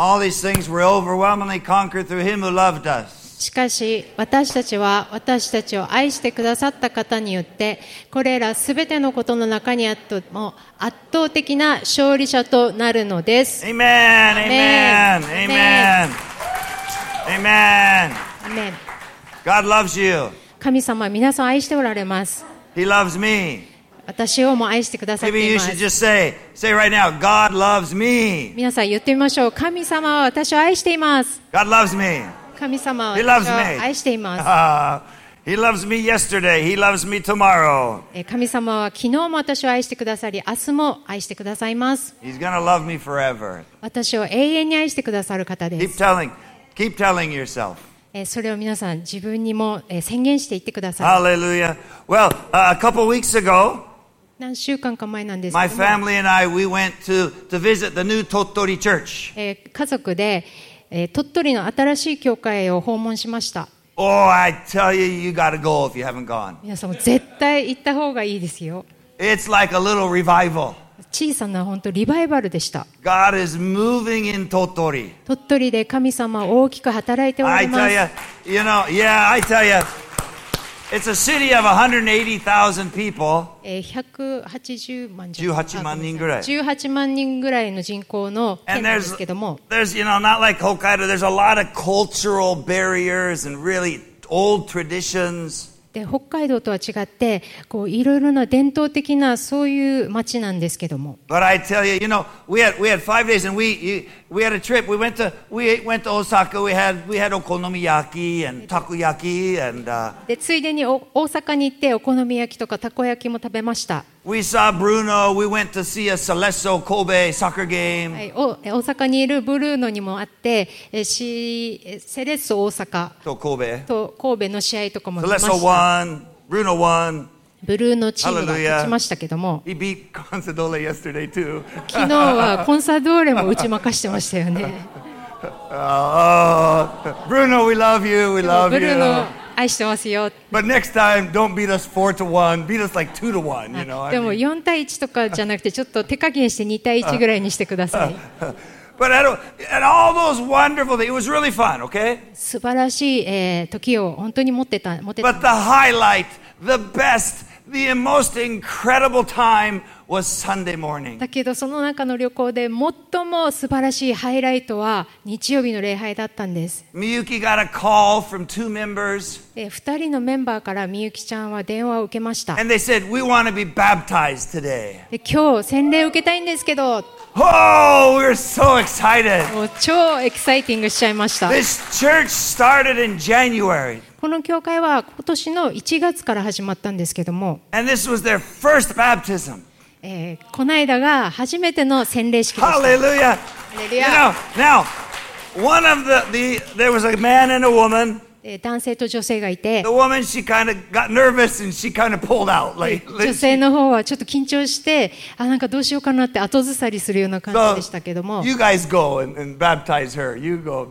all these things were overwhelmingly conquered through him who loved us. しかし私たちは私たちを愛してくださった方によってこれらすべてのことの中にあっても圧倒的な勝利者となるのです。Amen. Amen. Amen. Amen. アメン God loves you. 神様は皆さんを愛しておられます。He loves me. 私をも愛してくださっています。say, say right now, God loves me. 皆さん言ってみましょう。神様は私を愛しています。God loves me. 神様は私を.愛しています。Ah, he loves me yesterday. He loves me tomorrow. えー神様は昨日も私を愛してくださり、明日も愛してくださいます。He's to love me forever. 私を永遠に愛してくださる方で Keep す。telling, keep telling yourself. えーそれを皆さん自分にもえー宣言していってください。Hallelujah. Well, uh, a couple weeks ago, 何週間か前なんですけど、家族で、え、鳥取の新しい教会を訪問しました。皆さんも絶対行った方がいいですよ。小さな本当リバイバルでした。鳥取。で神様大きく働いております。I. it's a city of 180,000 people. えー180万じゃ18万人ぐらいあごめんなさい18万人ぐらいの人口の県 And なんで there's, すけども、 there's, you know, not like Hokkaido, there's a lot of cultural barriers and really old traditions. で北海道とは違ってこういろいろな伝統的なそういう町なんですけども。ついでに大阪に行ってお好み焼きとかたこ焼きも食べました。We saw Bruno. We went to see a Celesso Kobe soccer game. はい、おえ大阪にいるブルーノにもあってえしえセレッソ大阪 To Kobe. と神戸の試合とかも見ました won. Bruno won. ブルーノチームが.勝ちましたけども.昨日はコンサドーレも打ち負かしてましたよね Oh, Bruno, we love you. We love ブルー you. ノ愛してますよ But next time, don't beat us four to one. Beat us like two to one. You know. でも mean. 4対1とかじゃなくてちょっと手加減して2対1ぐらいにしてください But I don't, and all those wonderful things. It was really fun. Okay. 素晴らしい、えー時を本当に持ってた持ってた But the highlight, the best, the most incredible time was Sunday morning. だけどその中の旅行で最も素晴らしいハイライトは日曜日の礼拝だったんです、Miyuki got a call from two members, え2人のメンバーからみゆきちゃんは電話を受けました and they said, We want to be baptized today. で今日洗礼を受けたいんですけど Oh, we're so excited. 超エキサイティングしちゃいました This church started in January, この教会は今年の1月から始まったんですけども、and this was their first baptism. えーこの間が初めての洗礼式でした Hallelujah. You know, now, one of the, the there was a man and a woman. えー男性と女性がいて woman, out. で Like, 女性の方はちょっと緊張してあなんかどうしようかなって後ずさりするような感じでしたけども you guys go and, and baptize her. You go.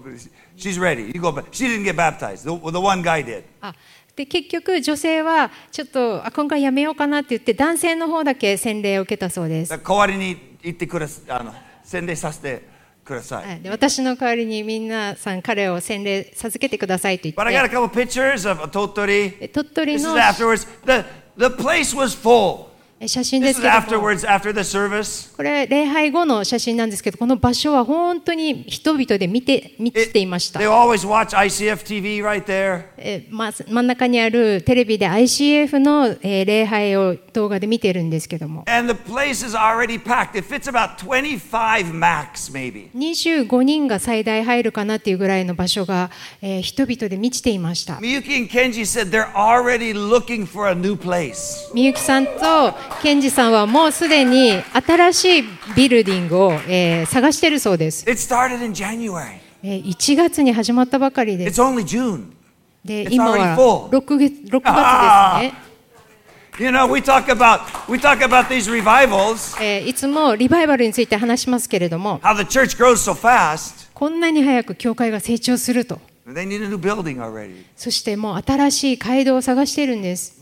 She's ready. You go. She didn't get baptized. The, the one guy did. あで結局女性はちょっとあ今回やめようかなって言って男性の方だけ洗礼を受けたそうです、代わりに言ってく。あの洗礼させてください。はい、で私の代わりに皆さん彼を洗礼授けてくださいと言 But I got a って couple pictures of Totori. で鳥取 This is の afterwards. The the place was full. 写真ですこれ礼拝後の写真なんですけどこの場所は本当に人々で見て満ちていました。真ん中にあるテレビで ICF の礼拝を動画で見てるんですけども。25人が最大入るかなっていうぐらいの場所が人々で満ちていました。みゆきさんと賢治さんはもうすでに新しいビルディングを、えー、探しているそうです。1月に始まったばかりです。で今は 6, 月6月です。いつもリバイバルについて話しますけれども、こんなに早く教会が成長すると。そしてもう新しい街道を探しているんです。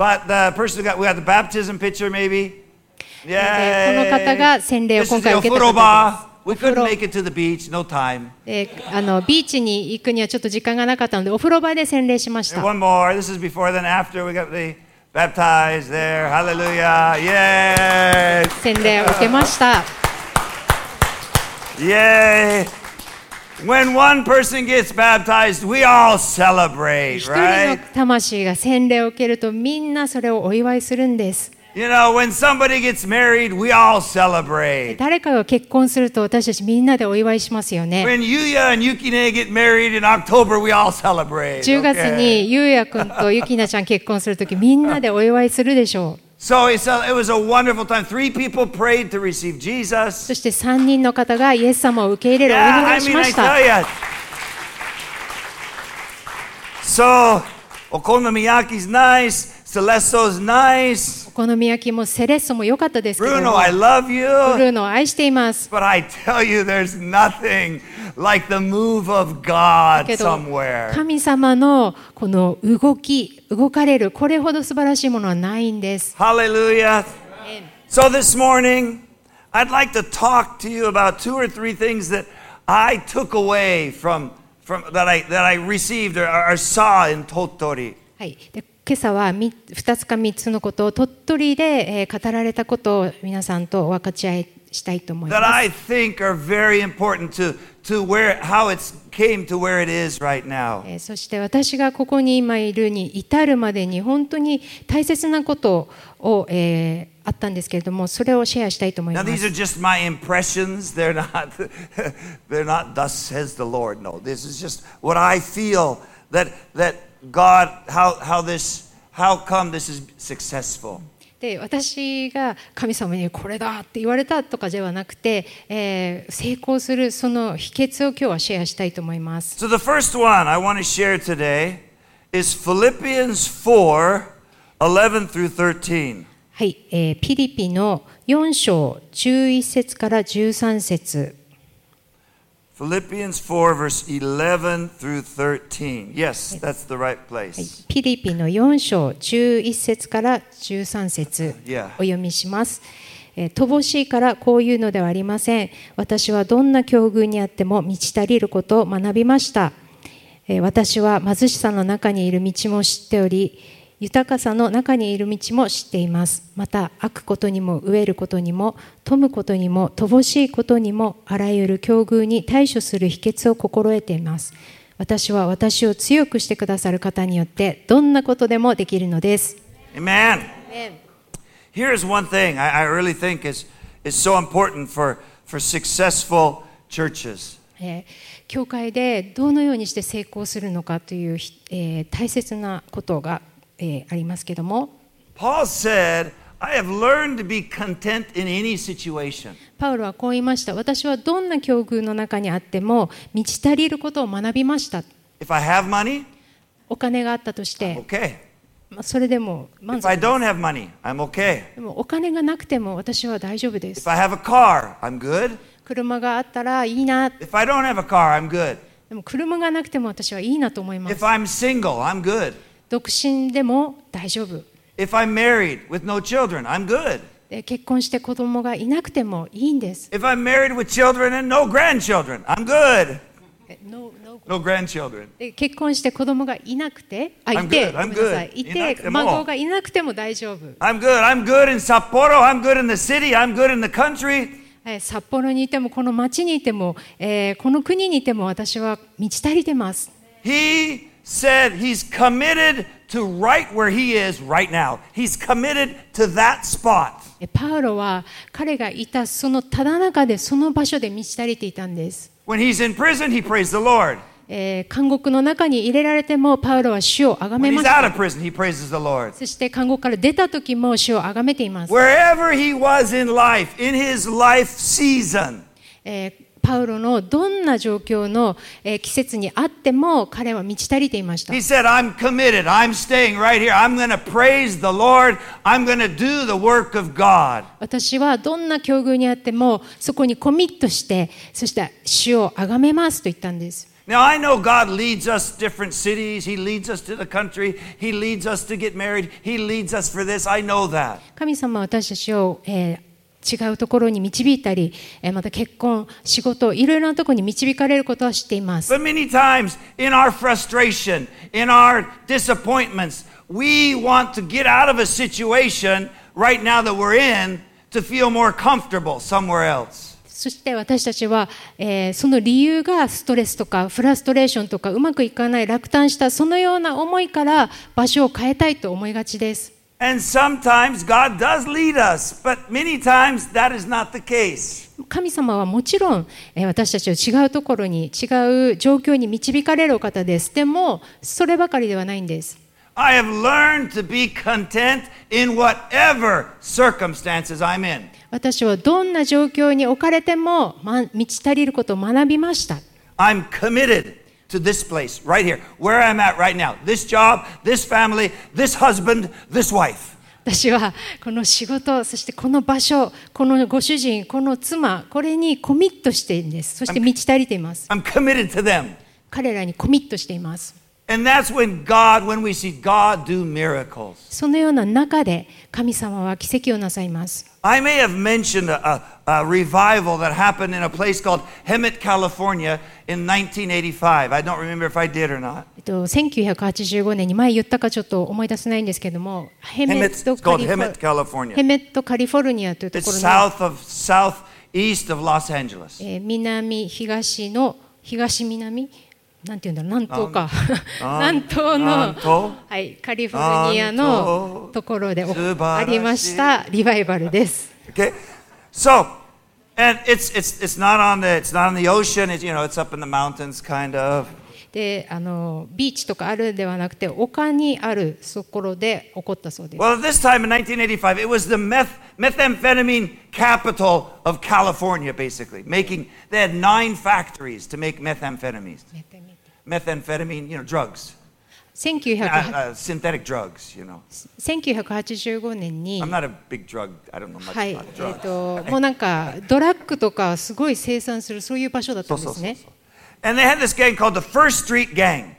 この方が洗礼を今回受けた。あのビーチに行くにはちょっと時間がなかったので、お風呂場で洗礼しました。洗礼を受けました。イエーイ When one person gets baptized, we all celebrate, 一人の right? 魂が洗礼を受けるとみんなそれをお祝いするんです。You know, when somebody gets married, we all celebrate. 誰かが結婚すると私たちみんなでお祝いしますよね。When Yuya and Yukine get married in October, we all celebrate. 10月 okay? にゆうやくんとゆきなちゃん結婚するときみんなでお祝いするでしょう。So it's a, it was a wonderful time. Three people prayed to receive Jesus. そして3人の方がイエス様を受け入れるお Yeah, 祈り I をし mean, ま I した。 tell you. So, Okonomiyaki's nice, Celesto's nice. お好み焼きもセレッソも良かったですけど Bruno, も、 I love ブ you. ルーノを愛しています。 But I tell you, there's nothing like the move of God けど somewhere. 神様のこの動き、動かれる、これほど素晴らしいものはないんです。 Hallelujah. So this morning, I'd like to talk to you about two or three things that I took away from, from that I that I received or, or saw in Totori. はい、で 今朝は2つか3つのことを鳥取で語られたことを皆さんと分かち合いしたいと思います。そして私がここに今いるに至るまでに本当に大切なことを、えー、あったんですけれどもそれをシェアしたいと思います。God how how this how come this is successful. で私が神様にこれだって言われたとかではなくて、えー成功するその秘訣を今日はシェアしたいと思います。So the first one I want to share today is Philippians 4 11 through 13. はい、えーピリピの4章11節から13節 Philippians 4 verse 11 through 13. Yes, that's the right はい place. ピリピの4章11節から13節 Yeah. お読みします。えー乏しいからこういうのではありません。私はどんな境遇にあっても満ち足りることを学びました。えー私は貧しさの中にいる道も知っており、豊かさの中にいる道も知っています。また、飽くことにも飢えることにも、富むことにも、乏しいことにも、あらゆる境遇に対処する秘訣を心得ています。私は私を強くしてくださる方によって、どんなことでもできるのです。Amen. Here's one thing I, I really think is, is so important for, for successful churches. えー教会でどのようにして成功するのかという、えー大切なことが、えーありますけども Paul said, I have learned to be content in any situation. パウロはこう言いました私はどんな境遇の中にあっても満ち足りることを学びました If I have money, お金があったとして、okay. まあ、それでも満 If I 足 don't have money, I'm okay. でもお金がなくても私は大丈夫です If I have a car, I'm good. 車があったらいいな If I don't have a car, I'm good. でも車がなくても私はいいなと思いま If す I'm single, I'm good. 独身でも大丈夫 If I'm married with no children, I'm good. で結婚して子供がいなくてもいいんです If I'm married with children and no grandchildren, I'm good. え no- no- No grandchildren. で結婚して子供がいなくて、あ、いて、ごめんなさい.いて、孫がいなくても大丈夫。I'm good. I'm good in Sapporo. I'm good in the city. I'm good in the country. えー札幌にいても、この町にいても、えーこの国にいても私は満ち足りてます。He said he's committed to right where he is right now. He's committed to that spot. えパウロは彼がいたそのただ中でその場所で満ち足りていたんです。 When he's in prison, he prays the Lord. えー監獄の中に入れられてもパウロは主を崇 When めま he's し out た of。prison, he praises the Lord. そして監獄から出た時も主を崇めています。 Wherever he was in life, in his life season, えー パウロのどんな状況の、えー季節にあっても彼は満ち足りていました He。said, I'm committed. I'm staying right here. I'm going to praise the Lord. I'm going to do the work of God. 私はどんな境遇にあってもそこにコミットしてそして主を崇めますと言ったんです Now, I know God leads us different cities. He leads us to the country. He leads us to get married. He leads us for this. I know that. 神様は私たちを、えー違うところに導いたり、また結婚、仕事、いろいろなところに導かれることは知っています。そして私たちは、え、その理由がストレスとかフラストレーションとかうまくいかない、落胆した、そのような思いから場所を変えたいと思いがちです。And sometimes God does lead us, but many times that is not the case. 神様はもちろん、えー私たちを違うところに違う状況に導かれるお方ですでもそればかりではないんです I have learned to be content in whatever circumstances I'm in. 私はどんな状況に置かれても、ま、満ち足りることを学びました I'm committed to this place right here, where I'm at right now. This job, this family, this husband, this wife. 私はこの仕事そしてこの場所このご主人この妻これにコミットしているんですそして満ち足りています.彼らにコミットしています And that's when God, when we see God do miracles. そのような中で神様は奇跡をなさいます I may have mentioned a, a, a revival that happened in a place called Hemet, California in 1985. I don't remember if I did or not. えっと、1985年に前言ったかちょっと思い出せないんですけどもヘメッ Hemet, ト it's カ called リフォ Hemet, California. ヘメットカリフォルニアというとこ It's ろの、 south of southeast of Los Angeles. えー南東の東南 なんていうんだろう南東か南南東のはい、カリフォルニアのところでありましたリバイバルです。Okay, so and it's it's it's not on the it's not on the ocean. It's you know it's up in the mountains, kind of. であのビーチとかあるではなくて丘にあるところで起こったそうです。Well, this time in 1985, it was the meth methamphetamine capital of California, basically. Making they had nine factories to make methamphetamines. Methamphetamine, you know, drugs, 1900 uh, uh, synthetic drugs. You know, 1985年に I'm、not a big drug. I don't know much はい、え about っ drugs. ともうなんかドラッグとかすごい生産するそういう場所だったんですね。And they had this gang called the First Street Gang.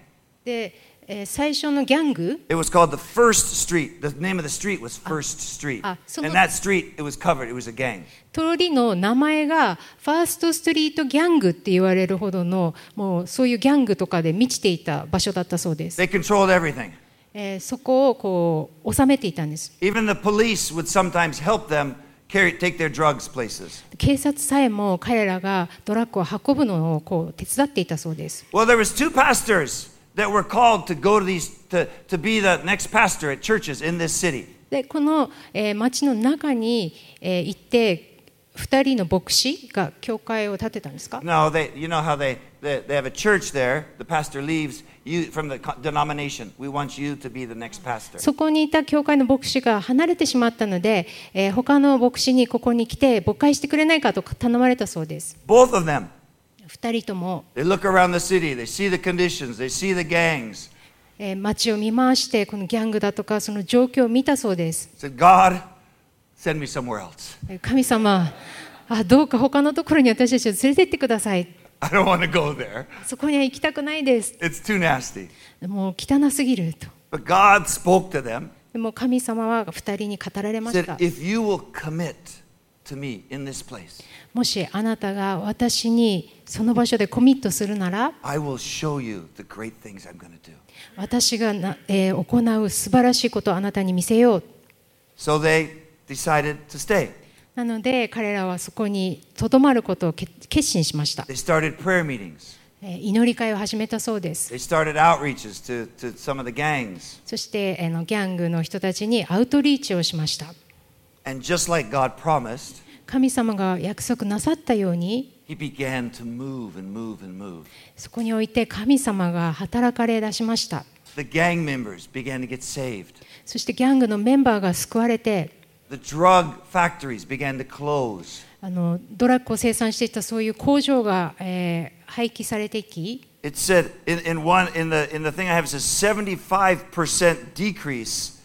で、えー最初のギャング It was called the First Street. The name of the street was First Street. ah, so and no- that street, it was covered. It was a gang. 通りの名前がファーストストリートギャングって言われるほどのもうそういうギャングとかで満ちていた場所だったそうです。They controlled everything. えーそこをこう収めていたんです。Even the police would sometimes help them carry, take their drugs places. 警察さえも彼らがドラッグを運ぶのをこう手伝っていたそうです。Well, there was two pastors that were called to go to these to, to be the next pastor at churches in this city. でこの、えー町の中に、えー行って2人の牧師が教会を建てたんですか No, they you know how they they, they have a church there. The pastor leaves you from the denomination. We want you to be the next pastor. そこにいた教会の牧師が離れてしまったので、えー他の牧師にここに来て牧会してくれないかと頼まれたそうです。Both of them. 2人とも、神様、あどうか他のところに私たちを連れてってください。I don't そこには行きたくないです。It's too もう汚すぎると。But でも神様は2人に語られました。もしあなたが私にその場所でコミットするなら私が、行う素晴らしいことをあなたに見せよう。なので彼らはそこにとどまることを決心しました。祈り会を始めたそうです。そしてあのギャングの人たちにアウトリーチをしました。And just like God promised, 神様が約束なさったように He began to move and move and move. そこにおいて神様が働かれ出しました The gang members began to get saved. そしてギャングのメンバーが救われて The drug factories began to close. あのドラッグを生産していたそういう工場が、えー廃棄されていき It said in, in one in the in the thing I have it says 75% decrease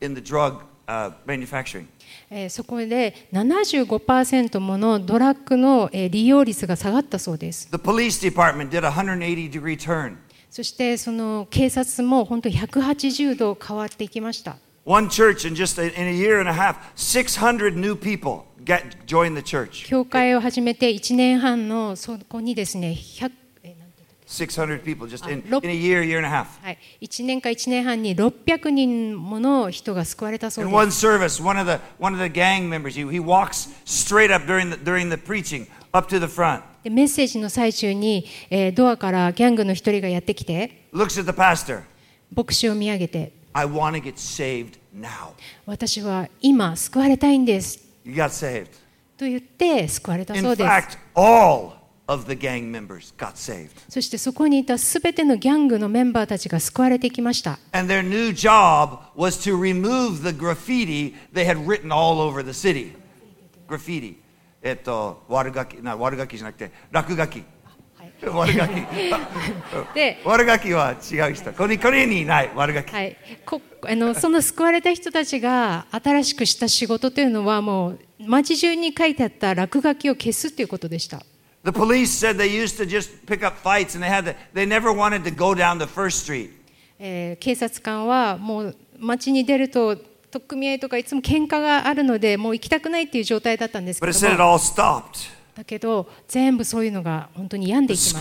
in the drug uh, manufacturing. えーそこで75%ものドラッグの、えー利用率が下がったそうです。The police department did a 180 degree turn. そしてその警察も本当に180度変わっていきました。One church in just a, in a year and a half, 600 new people get joined the church. 教会を始めて1年半のそこにですね、100えーなんて600 people just in, Ah, in a year, year and a half. はい、1年か1年半に600人もの人が救われたそう In で one す。service, one of the one of the gang members, he, he walks straight up during the during the preaching up to the front, でメッセージの最中に、えードアからギャングの一人がやってきて、looks at the pastor. 牧師を見上げて、I want to get saved now. 私は今救われたいんです。You got saved. と言って救われた In そうです。fact, all of the gang members got saved. そしてそこにいたすべてのギャングのメンバーたちが救われてきました。And their new job was to remove the graffiti they had written all over the city. Graffiti. えっと、悪ガキ、な悪ガキじゃなくて、落書き。悪ガキ。で、悪ガキは違う人。これこれにいない悪ガキ。はい、こあのその救われた人たちが新しくした仕事というのはもう街中に書いてあった落書きを消すということでした。The police said they used to just pick up fights and they had to, they never wanted to go down the first street. えー警察官はもう街に出ると取っ組み合いとかいつも喧嘩があるのでもう行きたくないっていう状態だったんですけ But it ど said it も all stopped. だけど全部そういうのが本当に病んでいきました.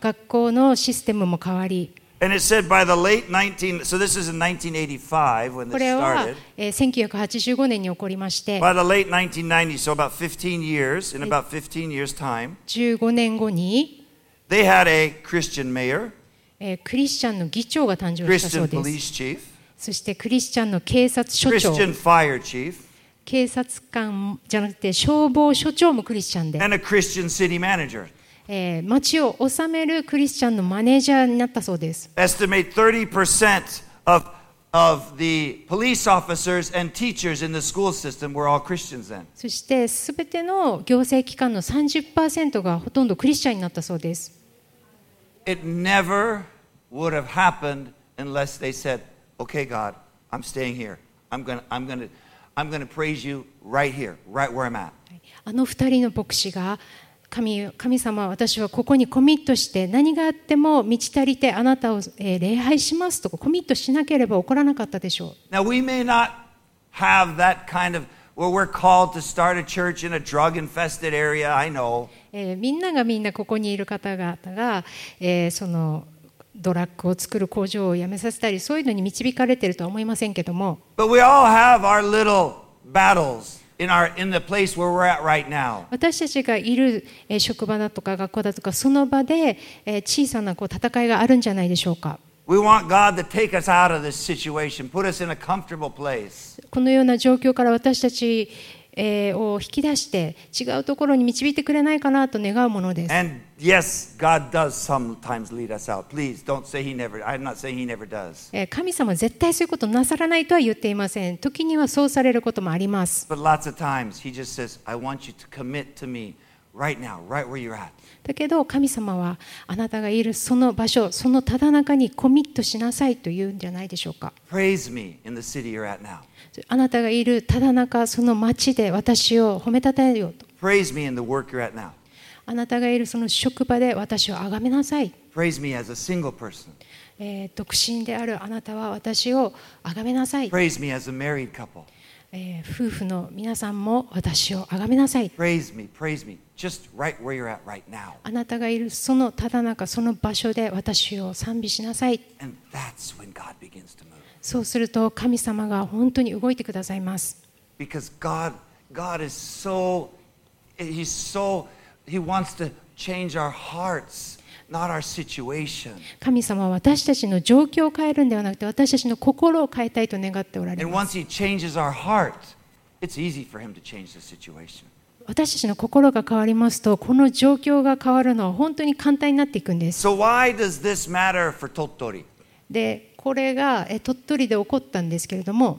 学校のシステムも変わり And it said by the late 19, so this is in 1985 when こ this れは started. えー1985年に起こりまして By the late 1990s, so about 15 years, in about 15 years' time, 15年後に、 they had a Christian mayor, えークリスチャンの議長が誕生したそ Christian うです police chief, そしてクリスチャンの警察署長 Christian fire chief, 警察官じゃなくて消防署長もクリスチャンで、 and a Christian city manager. えー町を治めるクリスチャンのマネージャーになったそうです Estimate 30% of, of the police officers and teachers in the school system were all Christians then. そしてすべての行政機関の30%がほとんどクリスチャンになったそうです It never would have happened unless they said, "Okay, God, I'm staying here. I'm gonna, I'm gonna, I'm gonna praise you right here, right where I'm at." あの二人の牧師が神神様私はここにコミットして何があっても満ち足りてあなたを、えー礼拝しますとコミットしなければ起こらなかったでしょう。Now we may not have that kind of where we're called to start a church in a drug-infested area. I know, えーみんながみんなここにいる方々が、えーそのドラッグを作る工場を辞めさせたりそういうのに導かれているとは思いませんけども。But we all have our little battles in our in the place where we're at right now. 私たちがいる、えー職場だとか学校だとかその場で、えー小さなこう戦いがあるんじゃないでしょうか We want God to take us out of this situation, put us in a comfortable place. このような状況から私たち、えーを引き出して違うところに導いてくれないかなと願うものです。And yes, God does sometimes lead us out. Please don't say He never. I'm not saying He never does. えー神様は絶対そういうことなさらないとは言っていません。時にはそうされることもあります。But lots of times He just says, I want you to commit to me right now, right where you're at. だけど神様はあなたがいるその場所、そのただ中にコミットしなさいと言うんじゃないでしょうか。Praise me in the city you're at now. あなたがいるただ中、その町で私を褒めたたえようと。Praise me in the work you're at now. あなたがいるその職場で私を崇めなさい。Praise me as a single person. えー独身であるあなたは私を崇めなさい。Praise me as a married couple. えー夫婦の皆さんも私を崇めなさい。Praise me, praise me, just right where you're at right now. あなたがいるそのただ中、その場所で私を賛美しなさい。And that's when God begins to move. そうすると神様が本当に動いてくださいます。Because God, God is so, He's so, He wants to change our hearts. 神様は私たちの状況を変えるんではなくて私たちの心を変えたいと願っておられます。私たちの心が変わりますと、この状況が変わるのは本当に簡単になっていくんです。で、これが鳥取で起こったんですけれども。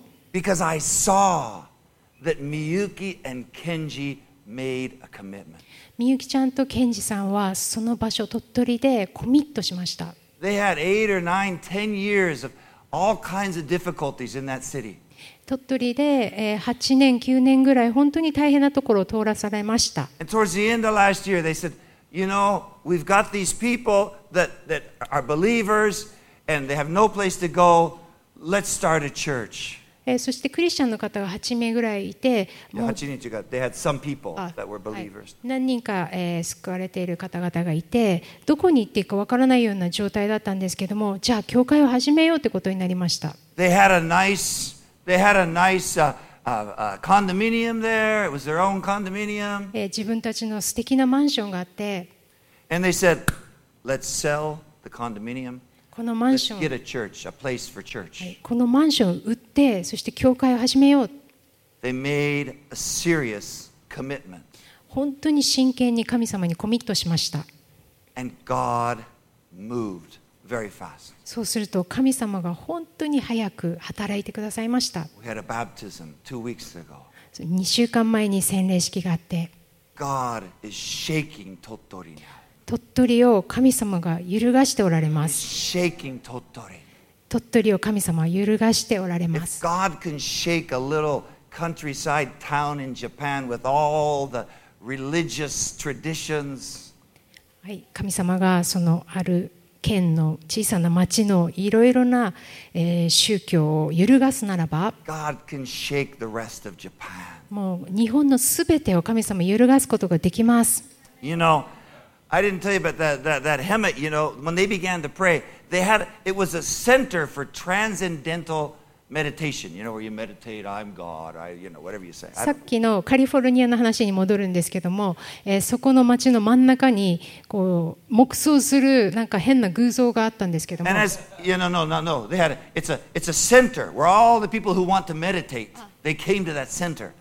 みゆきちゃんとケンジさんはその場所鳥取でコミットしました They had eight or nine, ten years of all kinds of difficulties in that city. 鳥取でえー8年9年ぐらい本当に大変なところを通らされました And towards the end of last year, they said, You know, we've got these people that, that are believers and they have no place to go. Let's start a church. えーそしてクリスチャンの方が8名ぐらいいてもう They had some people あ that were はい believers. 何人か、えー救われている方々がいてどこに行っていいかわからないような状態だったんですけどもじゃあ教会を始めようってことになりました They had a nice, they had a nice uh, uh, uh, condominium there. It was their own condominium. えー自分たちの素敵なマンションがあって And they said, Let's sell the condominium. このマン Let's ション get a church, a place for は church. いこのマンションを売ってそして教会を始めよう They made a serious commitment. 本当に真剣に神様にコミットしました And God moved very fast. そうすると神様が本当に早く働いてくださいました We had a baptism two weeks ago. 2週間前に洗礼式があって God is shaking Totori now. 鳥取を神様が揺るがしておられます.鳥取を神様は揺るがしておられます countryside town in Japan with all the religious traditions, はい、神様がそのある県の小さな町のいろいろな、えー宗教を揺るがすならば God can shake the rest of Japan. もう日本のすべてを神様揺るがすことができます。You know, I didn't tell you about that, that, that Hemet, you know, when they began to pray, they had, it was a center for transcendental meditation, you know, where you meditate, I'm God, I, you know, whatever you say. I さっきのカリフォルニアの話に戻るんですけども、えーそこの町の真ん中にこう黙想するなんか変な偶像があったんですけども And as you know, no, no, no, they had a, it's a it's a center where all the people who want to meditate they came to that center.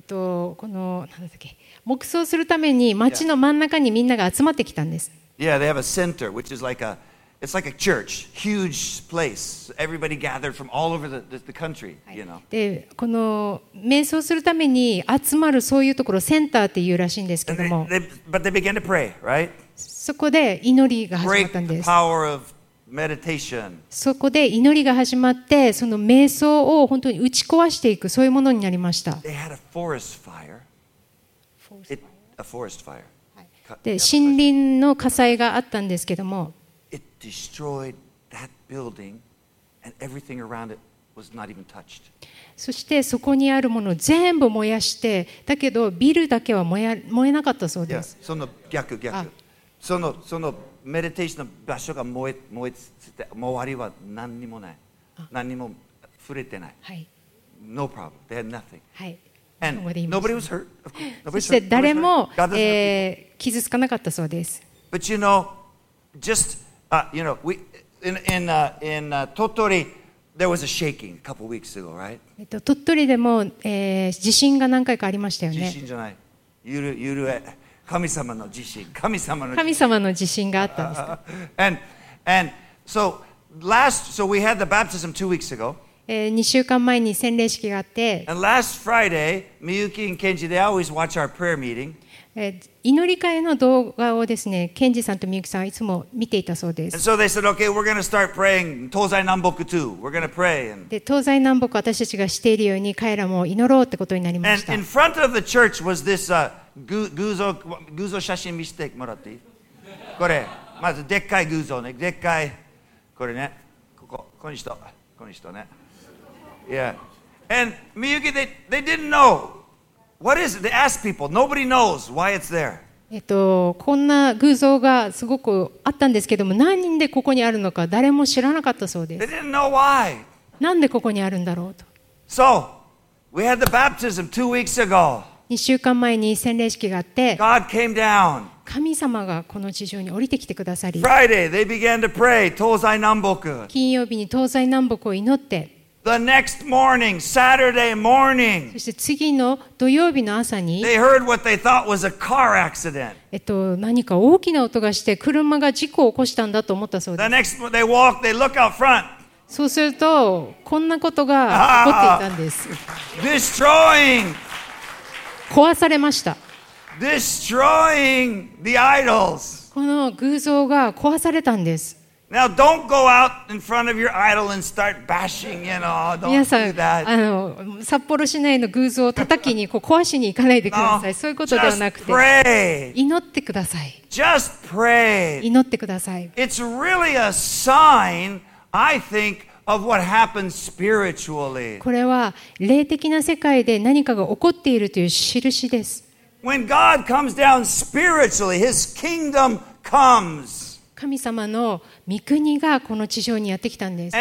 えっと、このなんだっけ黙想するために町の真ん中にみんなが集まってきたんです。Yeah, they have a center which is like a it's like a church, huge place. Everybody gathered from all over the, the, the country, you know. でこの瞑想するために集まるそういうところをセンターっていうらしいんですけど they, も they, but they began to pray, right? そこで祈りが始ま Break ったん the です。power of. そこで祈りが始まってその瞑想を本当に打ち壊していくそういうものになりました。で森林の火災があったんですけども.そしてそこにあるものを全部燃やしてだけどビルだけは燃え燃えなかったそうです。その逆逆あそのそのメディテーションの場所が燃え燃えつつて周りは何にもない何にも触れてないはい、No problem they had nothing はい、and nobody was hurt course. そして.誰.も.えー傷つかなかったそうです。But you know, just uh, you know, we in in uh, in uh, Totori there was a shaking a couple weeks ago, right? えっと、鳥取でも、えー地震が何回かありましたよ地ね。震じゃない。ゆるゆるえ神様の地震。神様の地震。神様の地震があったんです。 and and so last so we had the baptism two weeks ago. え2週間前に洗礼式があって、 And last Friday, Miyuki and Kenji, they always watch our prayer meeting. 祈り会の動画をですね、ケンさんとミユキさんはいつも見ていたそうです。So 東西南北で東西南北私たちがしているように彼らも祈ろうってことになりました。これ、まずでっかい偶像ね、でっかい、これね、ここ、この、they didn't know. What is the ask people. Nobody knows why is there. えっと、こんな偶像がすごくあったんですけども何人でここにあるのか誰も知らなかったそうです。なんでここにあるんだろうと。So, 2週間前に洗礼式があって神様がこの地上に降りてきてくださり Friday, they began to pray, 東西南北金曜日に東西南北を祈って。The next morning, Saturday morning, そして次の土曜日の朝に、they heard what they thought was a car accident. えっと、何か大きな音がして車が事故を起こしたんだと思ったそう The です。next, they walk, they look out front. そうするとこんなことが起こっていたんです destroying, 壊されました destroying the idols. この偶像が壊されたんです Now, don't go out in front of your idol and start bashing, you know. 皆 Don't さ do ん that. あの札幌市内の偶像を叩きにこう壊しに行かないでくだ No, さいそういうことではなく just て pray. 祈ってください Just pray. 祈ってください It's really a sign, I think, of what happens spiritually. これは霊的な世界で何かが起こっているという印です When God comes down spiritually, His kingdom comes. 神様の御国がこの地上にやってきたんです.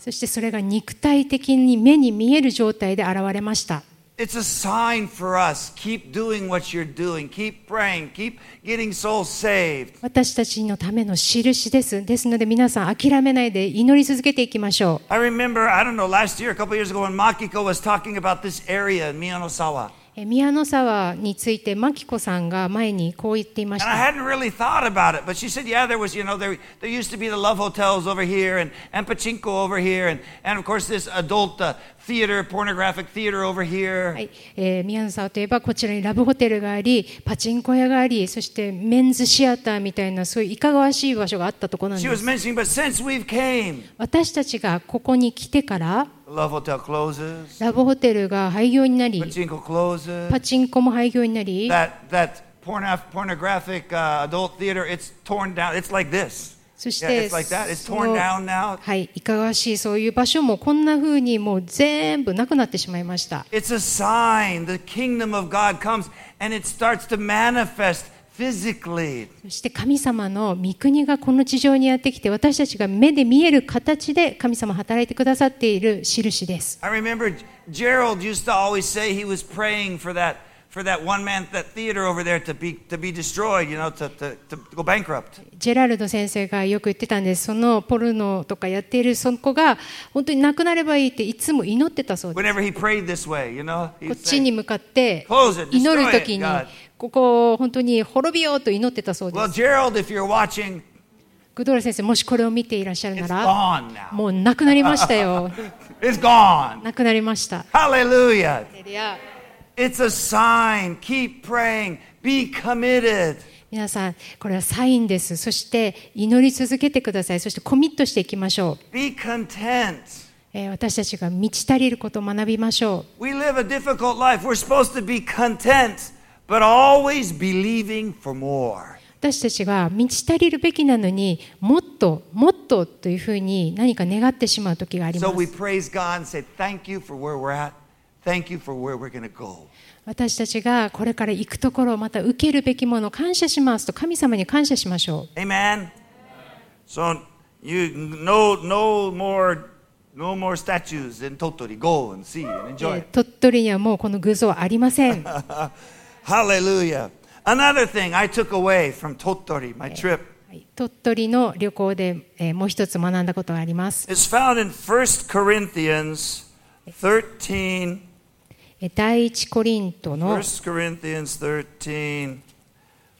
そしてそれが肉体的に目に見える状態で現れました It's a sign for us. Keep doing what you're doing. Keep praying. Keep getting souls saved. 私たちのための印ですですので皆さん諦めないで祈り続けていきましょ I remember, I don't know, last year, a couple years ago, when Makiko was talking about this area in Miyanosawa. え宮の沢についてマキコさんが前にこう言っていまし And I hadn't really thought about it, but she said, yeah, there was, you know, there, there used to be the love hotels over here and, and pachinko over here, and, and of course this adult uh, theater, pornographic theater over here. えー、ミアンサーといえばこちらにラブホテルがあり、パチンコ屋があり、そしてメンズシアターみたいな、そういういかがわしい場所があったところなんです。私たちがここに来てから、closes, ラブホテルが廃業になり、パチンコ, closes, パチンコも廃業になり、that, that そして、はい、いかがわしい、そういう場所もこんなふうにもう全部なくなってしまいました。そして神様の御国がこの地上にやってきて、私たちが目で見える形で神様働いてくださっている印です。For that one man that theater over there to be to be destroyed, you know, to, to, to go bankrupt. ジェラルド先生がよく言ってたんです。そのポルノとかやっているその子が本当に亡くなればいいっていつも祈ってたそうです。Whenever he prayed this way, you know, こっちに向かって祈るときに.ここ本当に滅びようと祈ってたそうで Well, す。Gerald, if you're watching, グドーラ先生もしこれを見ていらっしゃるなら.もうなくなりましたよ。なくなりました。Hallelujah. レルヤ It's a sign. Keep praying. Be committed. 皆さん、これはサインです。そして祈り続けてください。そしてコミットしていきましょう。Be content. えー私たちが満ち足りることを学びましょ We live a difficult life. We're supposed to be content, but always believing for more. う。私たちが満ち足りるべきなのにもっともっとというふうに何か願ってしまう時がありま So we す。praise God and say, Thank you for where we're at. Thank you for where we're going to go. 私たちがこれから行くところ、また受けるべきものを感謝しますと神様に感謝しましょう。Amen. So you no no more no more statues in Totori. Go and see and え enjoy. 鳥取にはもうこの偶像はありません。Hallelujah. Another thing I took away from Totori, my trip, はい鳥取の旅行で、えーもう一つ学んだことがあります。is found in 1 Corinthians 13. えー第一コリントの1 Corinthians 13.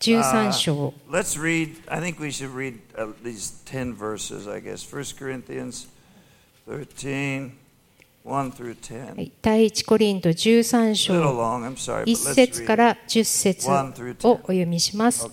13章。Let's read, I think we should read at least 10 verses, I guess. 1 Corinthians 13, 1 through 10. はい第一コリント13 A little 章 long, I'm sorry. 1 But let's 節.から10節を.お読みします。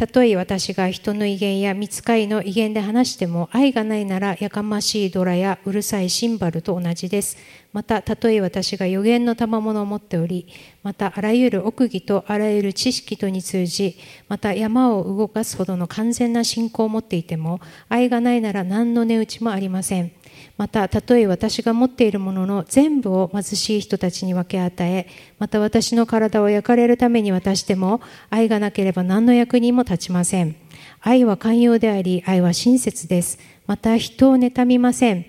たとえ私が人の威厳や見つかりの威厳で話しても愛がないならやかましいドラやうるさいシンバルと同じです。またたとえ私が予言の賜物を持っておりまたあらゆる奥義とあらゆる知識とに通じまた山を動かすほどの完全な信仰を持っていても愛がないなら何の値打ちもありません。またたとえ私が持っているものの全部を貧しい人たちに分け与えまた私の体を焼かれるために渡しても愛がなければ何の役にも立ちません。愛は寛容であり愛は親切です。また人を妬みません。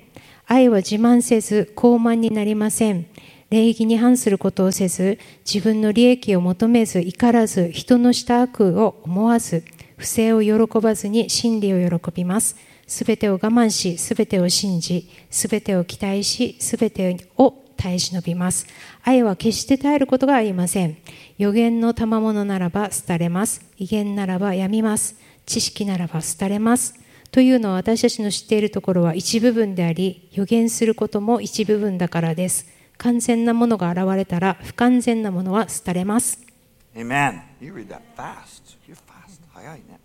愛は自慢せず傲慢になりません。礼儀に反することをせず自分の利益を求めず怒らず人のした悪を思わず不正を喜ばずに真理を喜びます。すべてを我慢し、すべてを信じ、すべてを期待し、すべてを耐え忍びます。愛は決して耐えることがありません。予言の賜物ならば廃れます。威厳ならばやみます。知識ならば廃れます。というのは私たちの知っているところは一部分であり、予言することも一部分だからです。完全なものが現れたら、不完全なものは廃れます。Amen. You read that fast. You're fast. 早いね。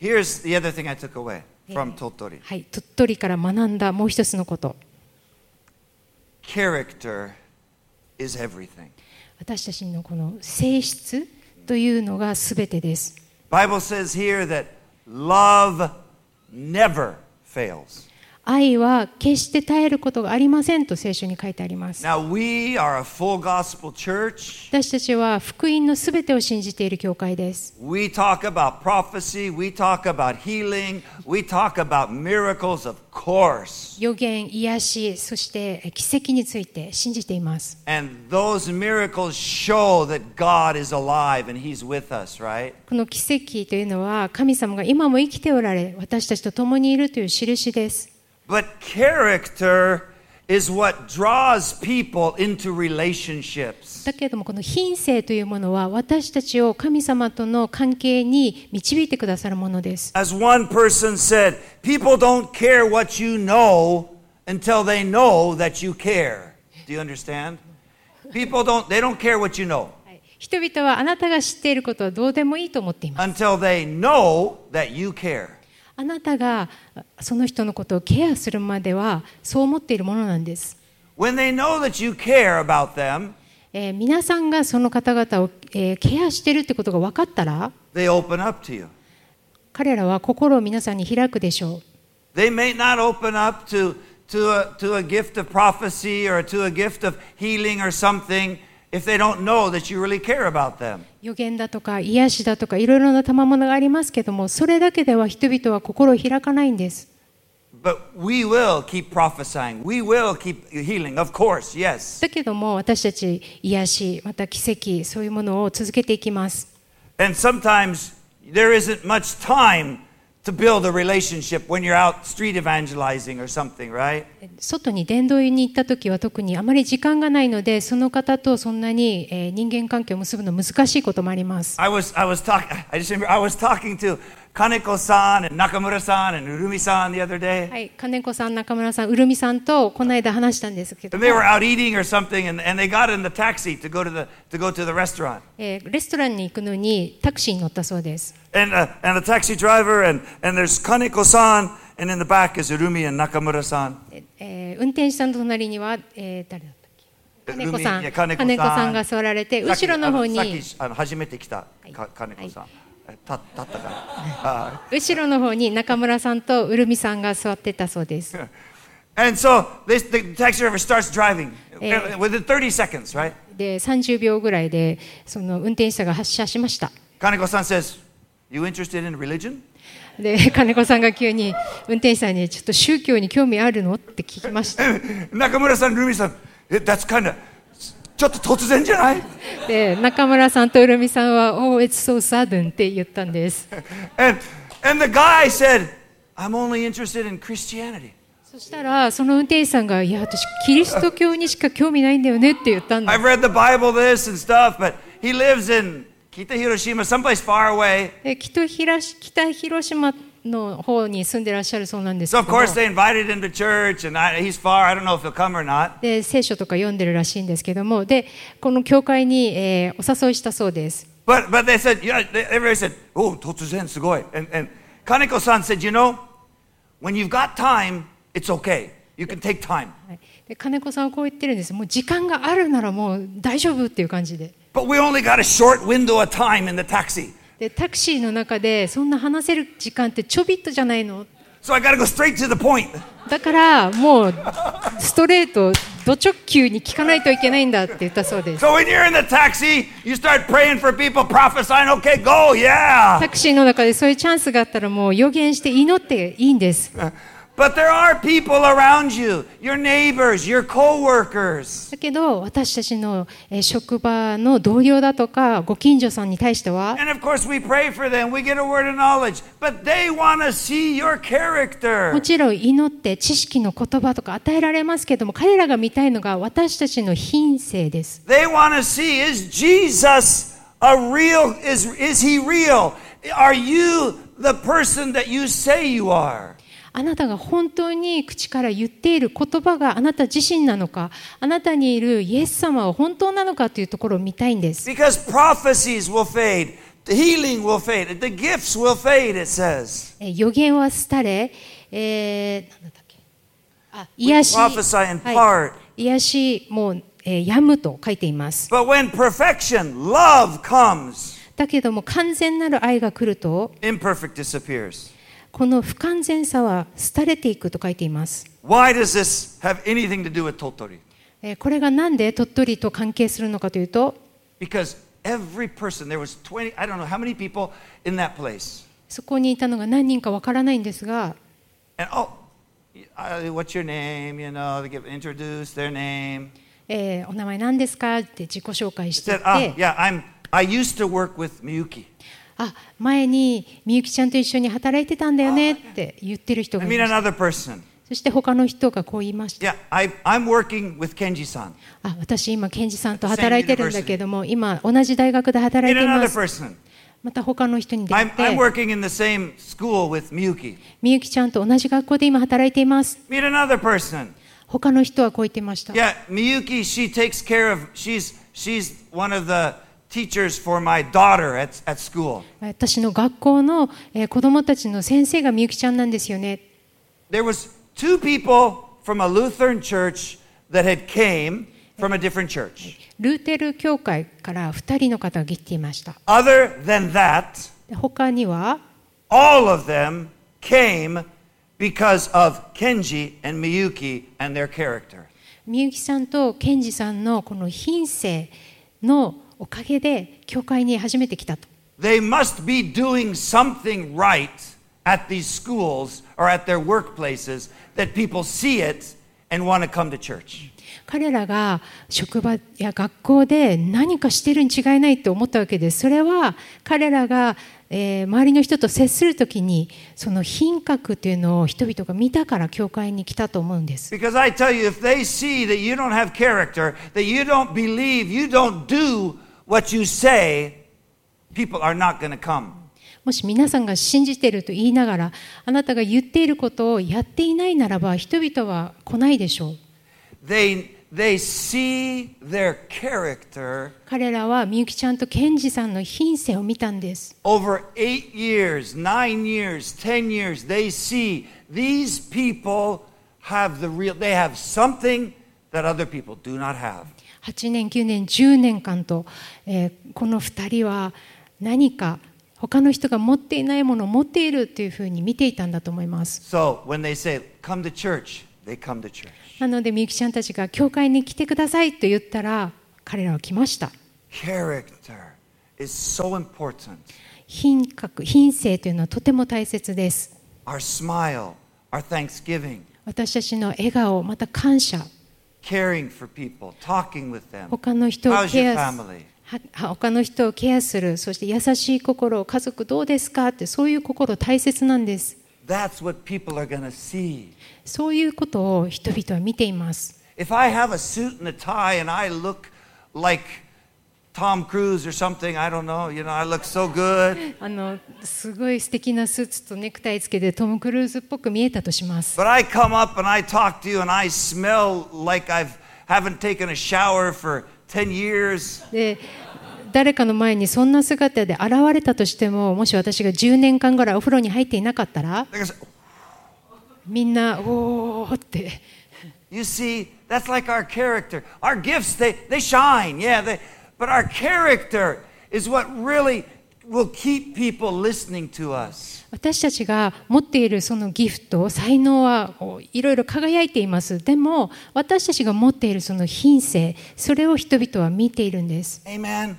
Here's the other thing I took away from Totori はい、鳥取から学んだもう一つのこと。character is everything. 私たちのこの性質というのが全てです。Bible says here that love never fails. 愛は決して絶えることがありませんと聖書に書いてあります。Now we are a full gospel church. 私たちは福音の全てを信じている教会です。We talk about prophecy, we talk about healing, we talk about miracles, of course. 予言、癒し、そして奇跡について信じています。And those miracles show that God is alive and He's with us, right? この奇跡というのは神様が今も生きておられ、私たちと共にいるという印です。But character is what draws people into relationships. だけれどもこの品性というものは私たちを神様との関係に導いてくださるものです。 As one person said, people don't care what you know until they know that you care. Do you understand? People don't they don't care what you know 人々はあなたが知っていることはどうでもいいと思っています。 until they know that you care. あなたがその人のことをケアするまではそう思っているものなんです。When they know that you care about them, えー皆さんがその方々を、えーケアしているってことが分かったら they open up to you. 彼らは心を皆さんに開くでしょう。They may not open up to, to, a, to a gift of prophecy or to a gift of healing or something if they don't know that you really care about them. 予言だとか癒しだとかいろいろな賜物がありますけどもそれだけでは人々は心を開かないんです。But we will keep prophesying. We will keep healing, of course, yes. だけども私たち癒しまた奇跡そういうものを続けていきます。And sometimes there isn't much time to build a relationship when you're out street evangelizing or something, right? 外に伝道に行った時は特にあまり時間がないのでその方とそんなに、えー人間関係を結ぶの難しいこともあります。I was I was talking I just remember I was talking to Kaneko-san and Nakamura-san and Urumi-san the other day. はい、金子さん、中村さん、うるみさんとこの間話したんですけど And も they were out eating or something and, and they got in the taxi to go to the to go to the restaurant. えーレストランに行くのにタクシーに乗ったそうです。And uh, and the taxi driver and and there's Kaneko-san and in the back is Urumi and Nakamura-san. ええー運転手さんの隣には、えー誰だ金子さん金子さん金子さんが座られて後ろの方にさっきあの初めて来たか金子さん。えた立ったから後ろの方に中村さんとウルミさんが座ってたそうです。で30秒ぐらいでその運転手が発車しました。で金子さんが急に運転手さんにちょっと宗教に興味あるの？って聞きました。中村さん、ルミさん、ちょっと突然じゃないで中村さんとうるみさんは「Oh, it's so sudden」って言ったんです。And, and the guy said, I'm only interested in Christianity. そしたらその運転手さんが「いや私キリスト教にしか興味ないんだよね」って言ったんです I've read the Bible, this and stuff, but he lives in Kita Hiroshima, someplace far away. で北広北広島の方に住んでらっしゃるそうなんですけ So, ど of も course, they invited him to church, and I, he's far. I don't know if he'll come or not. で聖書とか読んでるらしいんですけどもでこの教会に、えーお誘いしたそうです But, but they said, yeah, they, everybody said, oh, Totsuzen, sugoi. And, and Kaneko-san said, you know, when you've got time, it's okay. You can take time. はいで金子さんはこう言ってるんですもう時間があるならもう大丈夫っていう感じで But we only got a short window of time in the taxi. でタクシーの中でそんな話せる時間ってちょびっとじゃないの So I got to go straight to the point. だからもうストレートド直球に聞かないといけないんだって言ったそうです So when you're in the taxi, you start praying for people, prophesying, okay, go, yeah. タクシーの中でそういうチャンスがあったらもう予言して祈っていいんです But there are people around you, your neighbors, your coworkers. だけど私たちのえー職場の同僚だとかご近所さんに対しては And of course, we pray for them, we get a word of knowledge, but they want to see your も character. ちろん祈って知識の言葉とか与えられますけども彼らが見たいのが私たちの品性です They want to see is Jesus a real, is, is he real? Are you the person that you say you are? あなたが本当に口から言っている言葉があなた自身なのか、あなたにいるイエス様は本当なのかというところを見たいんです。Because prophecies will fade, the healing will fade, the gifts will fade, it says. えー予言は廃れ、えー、なんだっけあ癒し、は.い、癒しも、えー、病むと書いています。But when perfection, love comes, だけども完全なる愛が来ると、imperfect disappears. この不完全さは廃れていくと書いています。これが何で鳥取と関係するのかというと、そこにいたのが何人かわからないんですが、お名前何ですか？って自己紹介して,て。Said, used to work with あ前にみゆきちゃんと一緒に働いてたんだよねって言ってる人がいました。そして他の人がこう言いました。Yeah, I, I あ私今、ケンジさんと働いてるんだけども、今同じ大学で働いてます。また他の人に出会って。みゆきちゃんと同じ学校で今働いています。他の人はこう言ってました。Yeah, Miyuki, she takes care of, she's, she's one of the teachers for my daughter at, at school. 私の学校の、えー子供たちの先生がみゆきちゃんなんですよね。There was two people from a Lutheran church that had came from a different church. ルーテル教会から2人の方が来ていました。Other than that, で他には、all of them came because of Kenji and Miyuki and their character. みゆきさんとケンジさんのこの品性のおかげで教会に初めて来たと。They must be doing something right at these schools or at their workplaces that people see it and want to come to church. 彼らが職場や学校で何かしてるに違いないと思ったわけです。それは彼らが、えー周りの人と接するときにその品格というのを人々が見たから教会に来たと思うんです。Because I tell you, if they see that you don't have character, that you don't believe, you don't do what you say, people are not going to come. もし皆さんが信じていると言いながらあなたが言っていることをやっていないならば人々は来ないでしょう。They, they see their character 彼らはみゆきちゃんとケンジさんの品性を見たんです。over eight years, nine years, ten years. They see these people have the real, they have something that other people do not have. 8年、9年、10年間と、えーこの2人は何か他の人が持っていないものを持っているというふうに見ていたんだと思います。So when they say, come to church, they come to church. なのでみゆきちゃんたちが教会に来てくださいと言ったら彼らは来ました。Character is so important. 品格、品性というのはとても大切です。Our smile, our thanksgiving, 私たちの笑顔、また感謝、他の人をケアする。他の人をケアする、そして優しい心を家族どうですか？って、そういう心大切なんです。そういうことを人々は見ています。Tom Cruise or something, I don't know, you know, I look so good. あのすごい素敵なスーツとネクタイつけてトム・クルーズっぽく見えたとします。But I come up and I talk to you and I smell like I've haven't taken a shower for 10 years. で誰かの前にそんな姿で現れたとしてももし私が10年間ぐらいお風呂に入っていなかったらみんなおーって You see, that's like our character. Our gifts, they, they shine, yeah, they, but our character is what really will keep people listening to us. 私たちが持っているそのギフト才能はいろいろ輝いていますでも私たちが持っているその品性それを人々は見ているんです Amen.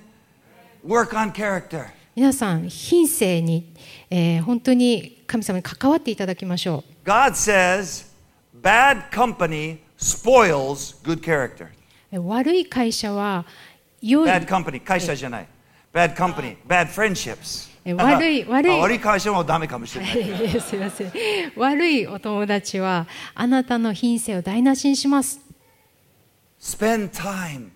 Work on character. 皆さん品性に、えー本当に神様に関わっていただきましょう God says bad company spoils good character. え悪い会社は良い Bad company, 会社じゃない. Bad company, bad friendships. え悪い悪いあ悪い会社もダメかもしれない。すいません悪いお友達はあなたの品性を台無しにします Spend time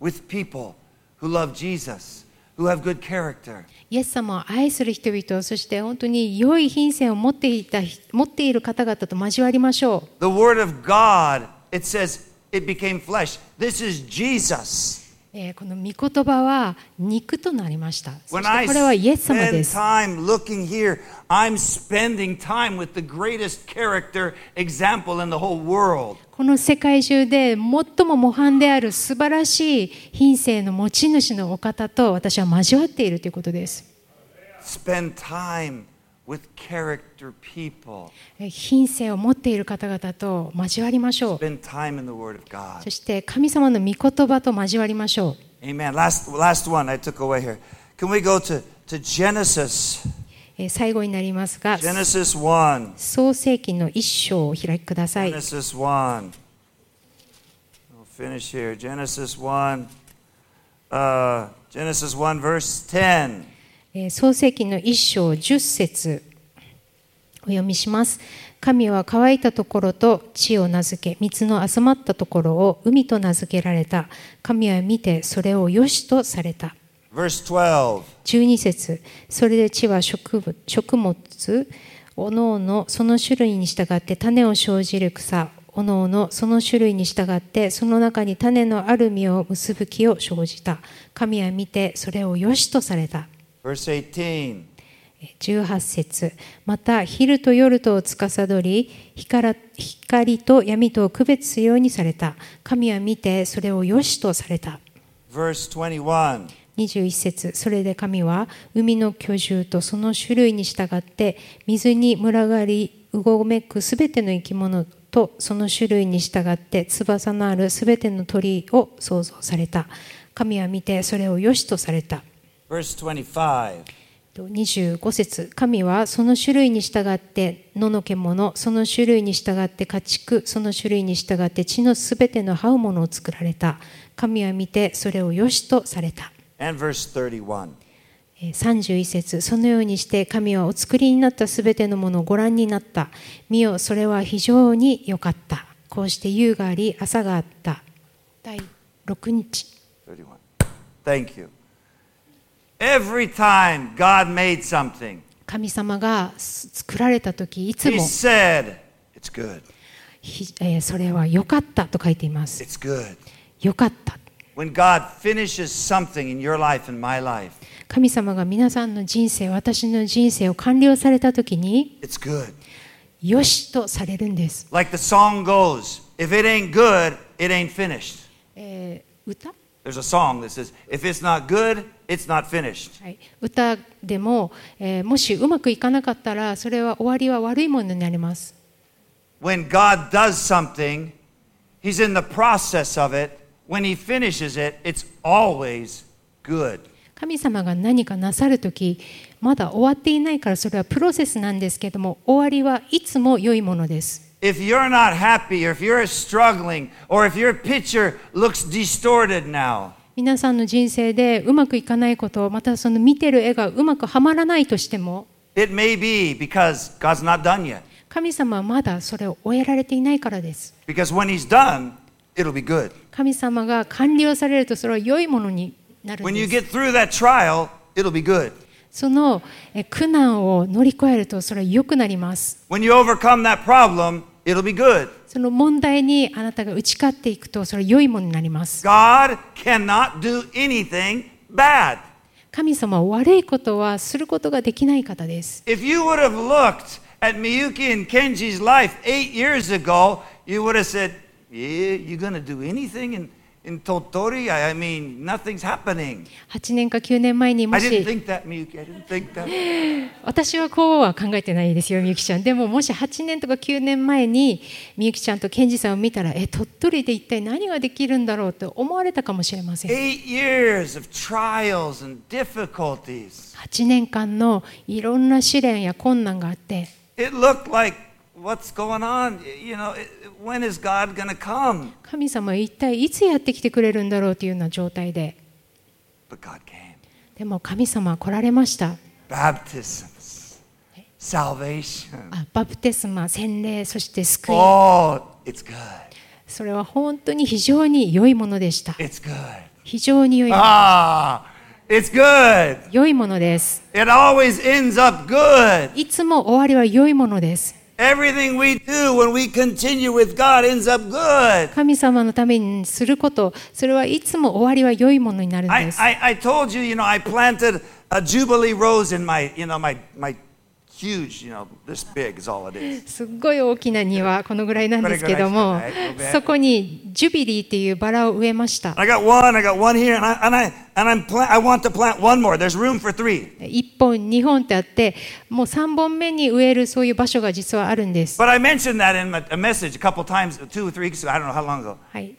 with people who love Jesus, who have good character. イエス様を愛する人々、そして本当に良い品性を持っていた持っている方々と交わりましょ The Word of God, it says, it became flesh. This is Jesus. え、この御言葉は肉となりました。そこれはイエス様です。この世界中で最も模範である素晴らしい品性の持ち主のお方と私は交わっているということです。品性を持っている方々と交わりましょう。そして神様の御言葉と交わりましょう。最後になりますが、Genesis 1. 創世記の一章を開きください。Genesis 1. We'll finish here. Genesis 1. Uh, Genesis 1 verse 10. えー創世記の一章十節お読みします。神は乾いたところと地を名付け、水の集まったところを海と名付けられた。神は見てそれを良しとされた。Verse 12. 12節それで地は植物食物おのおのその種類に従って種を生じる草おのおのその種類に従ってその中に種のある実を結ぶ木を生じた神は見てそれを良しとされた 18. 18節。また昼と夜とを司り光光と闇とを区別するようにされた。神は見てそれを良しとされた。Verse 21. 21節。それで神は海の居住とその種類に従って水に群がりうごめくすべての生き物とその種類に従って翼のあるすべての鳥を創造された。神は見てそれを良しとされた 25. 25節神はその種類に従って野の獣その種類に従って家畜その種類に従って地のすべての這うものを作られた神は見てそれを良しとされた And verse 31. えー31節そのようにして神はお作りになったすべてのものをご覧になった見よそれは非常に良かったこうして夕があり朝があった第6日 31. Thank you. Every time God made something, 神様がす作られた時いつ He も said, It's good. ひえーそれは良かったと書いています It's good. 良かった When God finishes something in your life and my life, 神様が皆さんの人生私の人生を完了された時に it's good. よしとされるんです、Like the song goes, if it ain't good, it ain't finished. えー歌 There's a song that says, if it's not good, it's not finished. はい、歌でも、えーもしうまくいかなかったらそれは終わりは悪いものになります When God does something, He's in the process of it. When He finishes it, it's always good. 神様が何かなさるときまだ終わっていないからそれはプロセスなんですけども終わりはいつも良いものです if you're not happy or if you're struggling or if your picture looks distorted now, 皆さんの人生でうまくいかないこと、またその見てる絵がうまくはまらないとしても、神様はまだそれを終えられていないからです。神様が完了されるとそれは良いものになるんです。その苦難を乗り越えるとそれは良くなります。It'll be good. その問題にあなたが打ち勝っていくとそれは良いものになります God cannot do anything bad. 神様は悪いことはすることができない方です If you would have looked at Miyuki and Kenji's life eight years ago, you would have said, Yeah, you going to do anything in, In Tottori, I mean, nothing's happening. 8年か9年前にもし 私はこうは考えてないですよ、みゆきちゃん。でももし8年とか9年前にみゆきちゃんとケンジさんを見たら、え、鳥取で一体何ができるんだろうと思われたかもしれません。8, 年間のいろんな試練や困難があって。What's going on? You know, when is God going to come? 神様は一体いつやってきてくれるんだろうというような状態で But God came. でも神様は来られました Baptisms, salvation. あバプテスマ洗礼そして救い Oh, it's good. それは本当に非常に良いものでした It's good. 非常に良い Ah, It's good. 良いものです。It always ends up good. いつも終わりは良いものです。Everything we do when we continue with God ends up good. 神様のためにすること、それはいつも終わりは良いものになるん I, です。 I, I told you, you know, I planted a Jubilee rose in my, you know, my, my すっごい大きな庭、このぐらいなんですけども、そこにジュビリーっていうバラを植えました。1本、2本ってあって、もう3本目に植えるそういう場所が実はあるんです。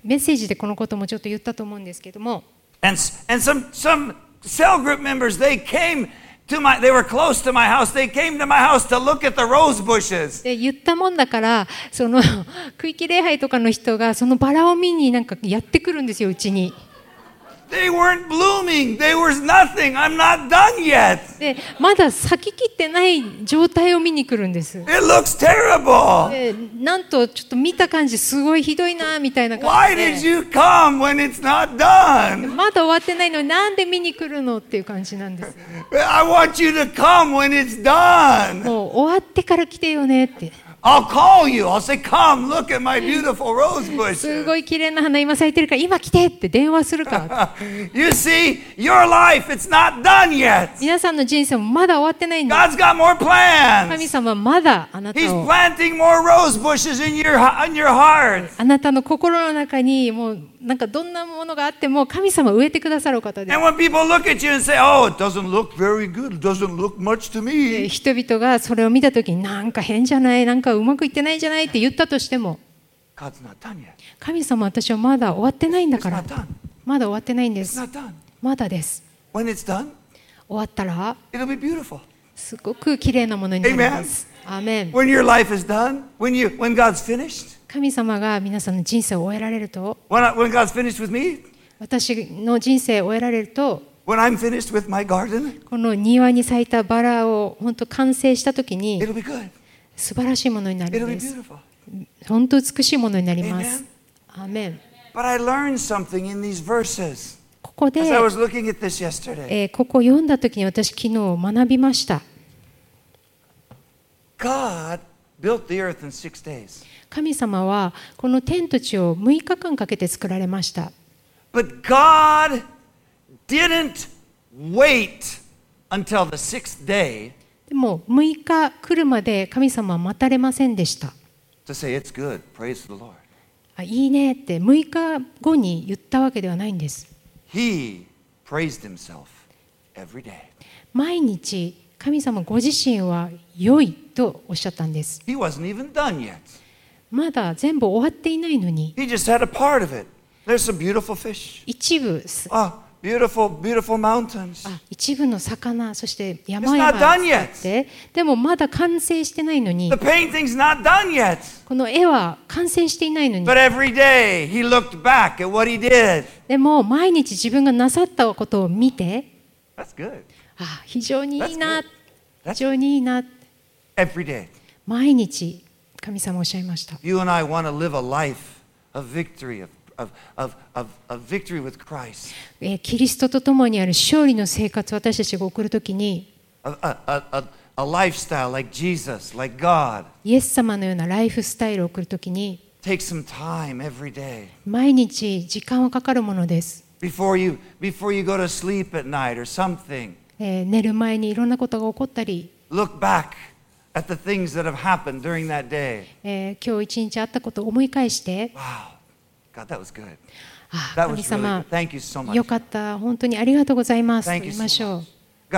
メッセージでこのこともちょっと言ったと思うんですけども。To my, they were close to my house. They came to my house to look at the rose bushes. で言ったもんだから、その区域礼拝とかの人がそのバラを見になんかやってくるんですよ、うちに。They weren't blooming. They was nothing. I'm not done yet. で、まだ咲ききってない状態を見に来るんです。It looks terrible. でなんとちょっと見た感じすごいひどいなみたいな Why 感じ did で you come when it's not done? まだ終わってないのになんで見に来るのっていう感じなんです I want you to come when it's done. もう終わってから来てよねって I'll call you. I'll say, Come, look at my beautiful rose す bushes. ごい綺麗な花今咲いてるから今来てって電話するから You see, your life, it's not done yet. 皆さんの人生もまだ終わってないんです God's got more 神 plans. 様はまだあなた He's を planting more rose bushes in your, in your heart. あなたの心の中にもうなんかどんなものがあっても神様は植えてくださるお方で And when people look at you and say, Oh, it doesn't look very good, it doesn't look much to で me. 人々がそれを見た時になんか変じゃないなんかうまくいってないじゃないって言ったとしても神様私はまだ終わってないんだからまだ終わってないんですまだです終わったらすごく綺麗なものになり神様が皆さんの人生を終えられると私の人生を終えられるとこの庭に咲いたバラを本当完成した時に素晴らしいものになるんす。本当美しいものになります。アメン。ここで、えー、ここを読んだ時に私、昨日学びました。神様はこの天と地を6日間かけて作られました。But God didn't wait until the. でも6日来るまで神様は待たれませんでした。いいねって6日後に言ったわけではないんです。毎日神様ご自身は良いとおっしゃったんです。まだ全部終わっていないのに。一部。Beautiful, beautiful mountains. あ一部の魚そして山々が.あってでもまだ完成してないのに The painting's not done yet. この絵は完成していないのに But every day he looked back at what he did. でも毎日自分がなさったことを見て That's good. あ非常にいいな.非常にいいな every day. 毎日神様おっしゃいました You and I want to live a life of victory, of, キリストと共にある勝利の生活を私たちが送るときに、イエス様のようなライフスタイルを送るときに、毎日時間はかかるものです。寝る前にいろんなことが起こったり、今日一日あったことを思い返して、God, that was good. あ神様 good. Thank you so much. よかった、本当にありがとうございます言 you いましょう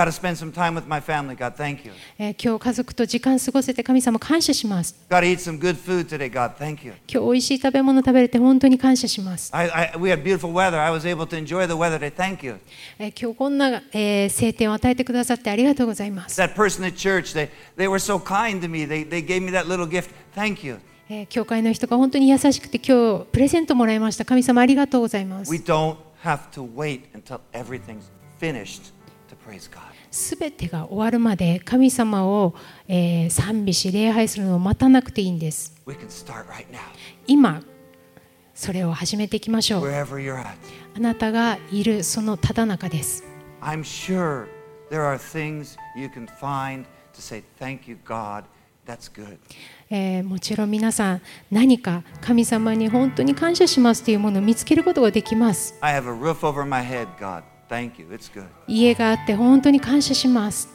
to spend some time with my family. God, thank you. えー今日家族と時間過ごせて神様感謝します。To eat some good food today. God, thank you. 今日美味しい食べ物食べれて本当に感謝します。I, I, we had beautiful weather. I was able to enjoy the weather today. Thank you. えー今日こんな、えー晴天を与えてくださってありがとうございます。That person at church, they, they were so kind to me. They, they gave me that little gift. Thank you. えー教会の人が本当に優しくて今日プレゼントもらいました。神様ありがとうございます。We don't have to wait until everything's finished to praise God. すべてが終わるまで神様を、えー賛美し礼拝するのを待たなくていいんです。We can start right now, 今それを始めていきましょう。wherever you're at. あなたがいるそのただ中です。I'm sure there are things you can find to say, Thank you, God. That's good. えーもちろん皆さん何か神様に本当に感謝しますというものを見つけることができます head. 家があって本当に感謝します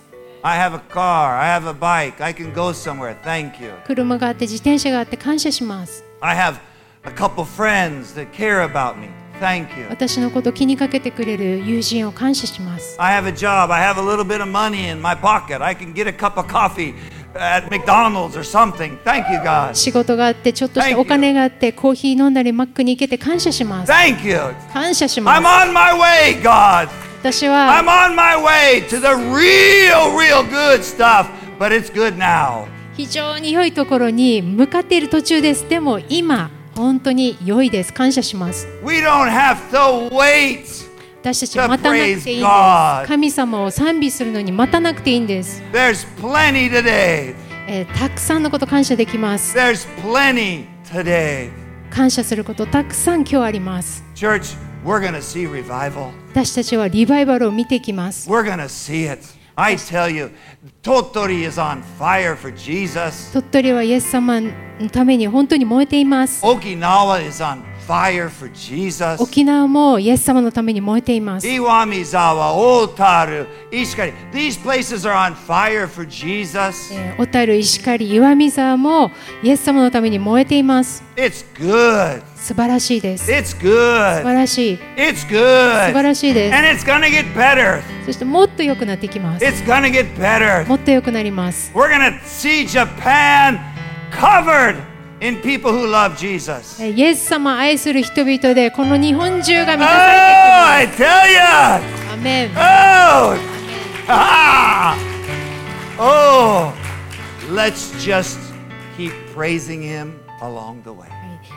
I have a car. I have a bike. I can go somewhere. Thank you. 車があって自転車があって感謝します I have a couple friends that care about me. Thank you. 私のことを気にかけてくれる友人を感謝します I have a job. I have a little bit of money in my pocket. I can get a cup of coffee at McDonald's or something. Thank you, God. 仕事があってちょっとした.お金があってコーヒー飲んだりマックに行けて感謝します Thank you. 感謝しま I'm す on my way, God. 私は I'm on my way to the real, real good stuff. But it's good now. 非常に良いところに向かっている途中ですでも今本当に良いです感謝します We don't have to wait. 私たち待たなくていいんです.神様を賛美するのに待たなくていいんです、There's plenty today. えーたくさんのこと感謝できます There's plenty today. 感謝することたくさん今日あります Church, we're to see revival. 私たちはリバイバルを見ていきます We're to see it. I tell you, Totori is on fire for Jesus. 鳥取はイエス様のために本当に燃えています Okinawa is on fire. 沖縄もイエス様のために燃えています Iwamizawa, Otaru, Ishikari. These places are on fire for Jesus. えー小樽石狩岩見沢もイエス様のために燃えています It's good. 素晴らしいです素 It's 晴 good. らしい It's 素晴 good. らしいです And it's to get better. そしてもっと良くなっていきます It's to get better. もっと良くなります We're to see Japan covered in people who love Jesus. えーイエス様を愛する人々でこの日本中が Oh, 満たされてい I き tell ya. ますアメン Oh. Ah. Oh. Let's just keep praising him along the way.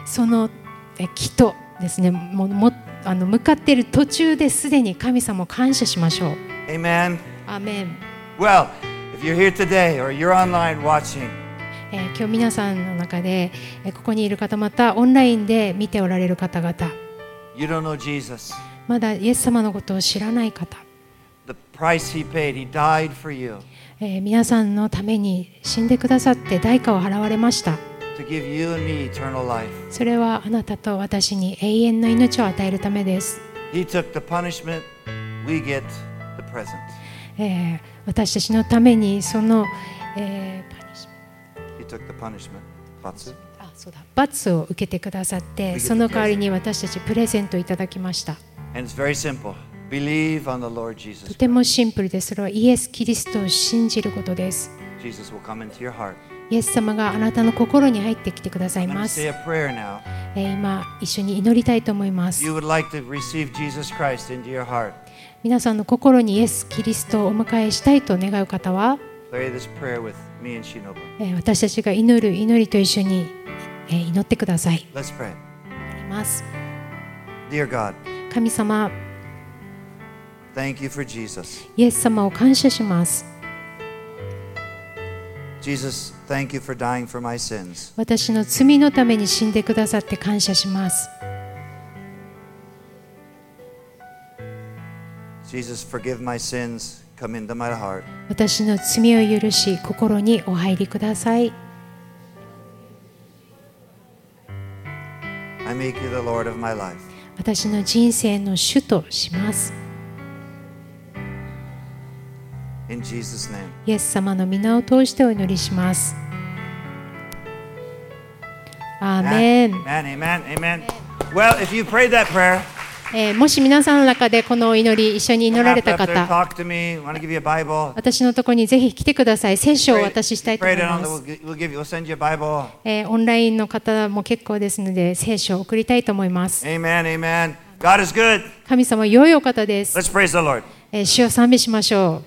そのえ木とですねもうもあの向かっている途中ですでに神様を感謝しましょう Amen. アメン Well, if you're here today or you're online watching, えー今日皆さんの中で、えーここにいる方またオンラインで見ておられる方々.まだイエス様のことを知らない方、The price he paid, he died for you えー皆さんのために死んでくださって代価を払われました.それはあなたと私に永遠の命を与えるためです.えー私たちのためにその、え罰を受けてくださって、その代わりに私たちプレゼントいただきました。とてもシンプルで。それはイエス・キリストを信じることです。イエス様があなたの心に入ってきてくださいます。今、一緒に祈りたいと思います。皆さんの心にイエス・キリストをお迎えしたいと願う方は、私たちが祈る祈りと一緒に、祈ってください Let's pray. ます Dear God, 神様 thank you for Jesus. イエス様を感謝します Jesus, thank you for dying for my sins. 私の罪のために死んでくださって感謝します Jesus, forgive my sins. Come into my heart. 私の罪を許し心にお入りください I make you the Lord of my life. 私の人生の主とします In Jesus' name. イエス様の皆を通してお祈りしますアーメン Amen, amen, amen. Well, if you prayed that prayer, え、もし皆さんの中でこの祈り一緒に祈られた方私のところにぜひ来てください。聖書を渡ししたいと思います、え、オンラインの方も結構ですので聖書を送りたいと思います。神様良いお方です。主を賛美しましょう。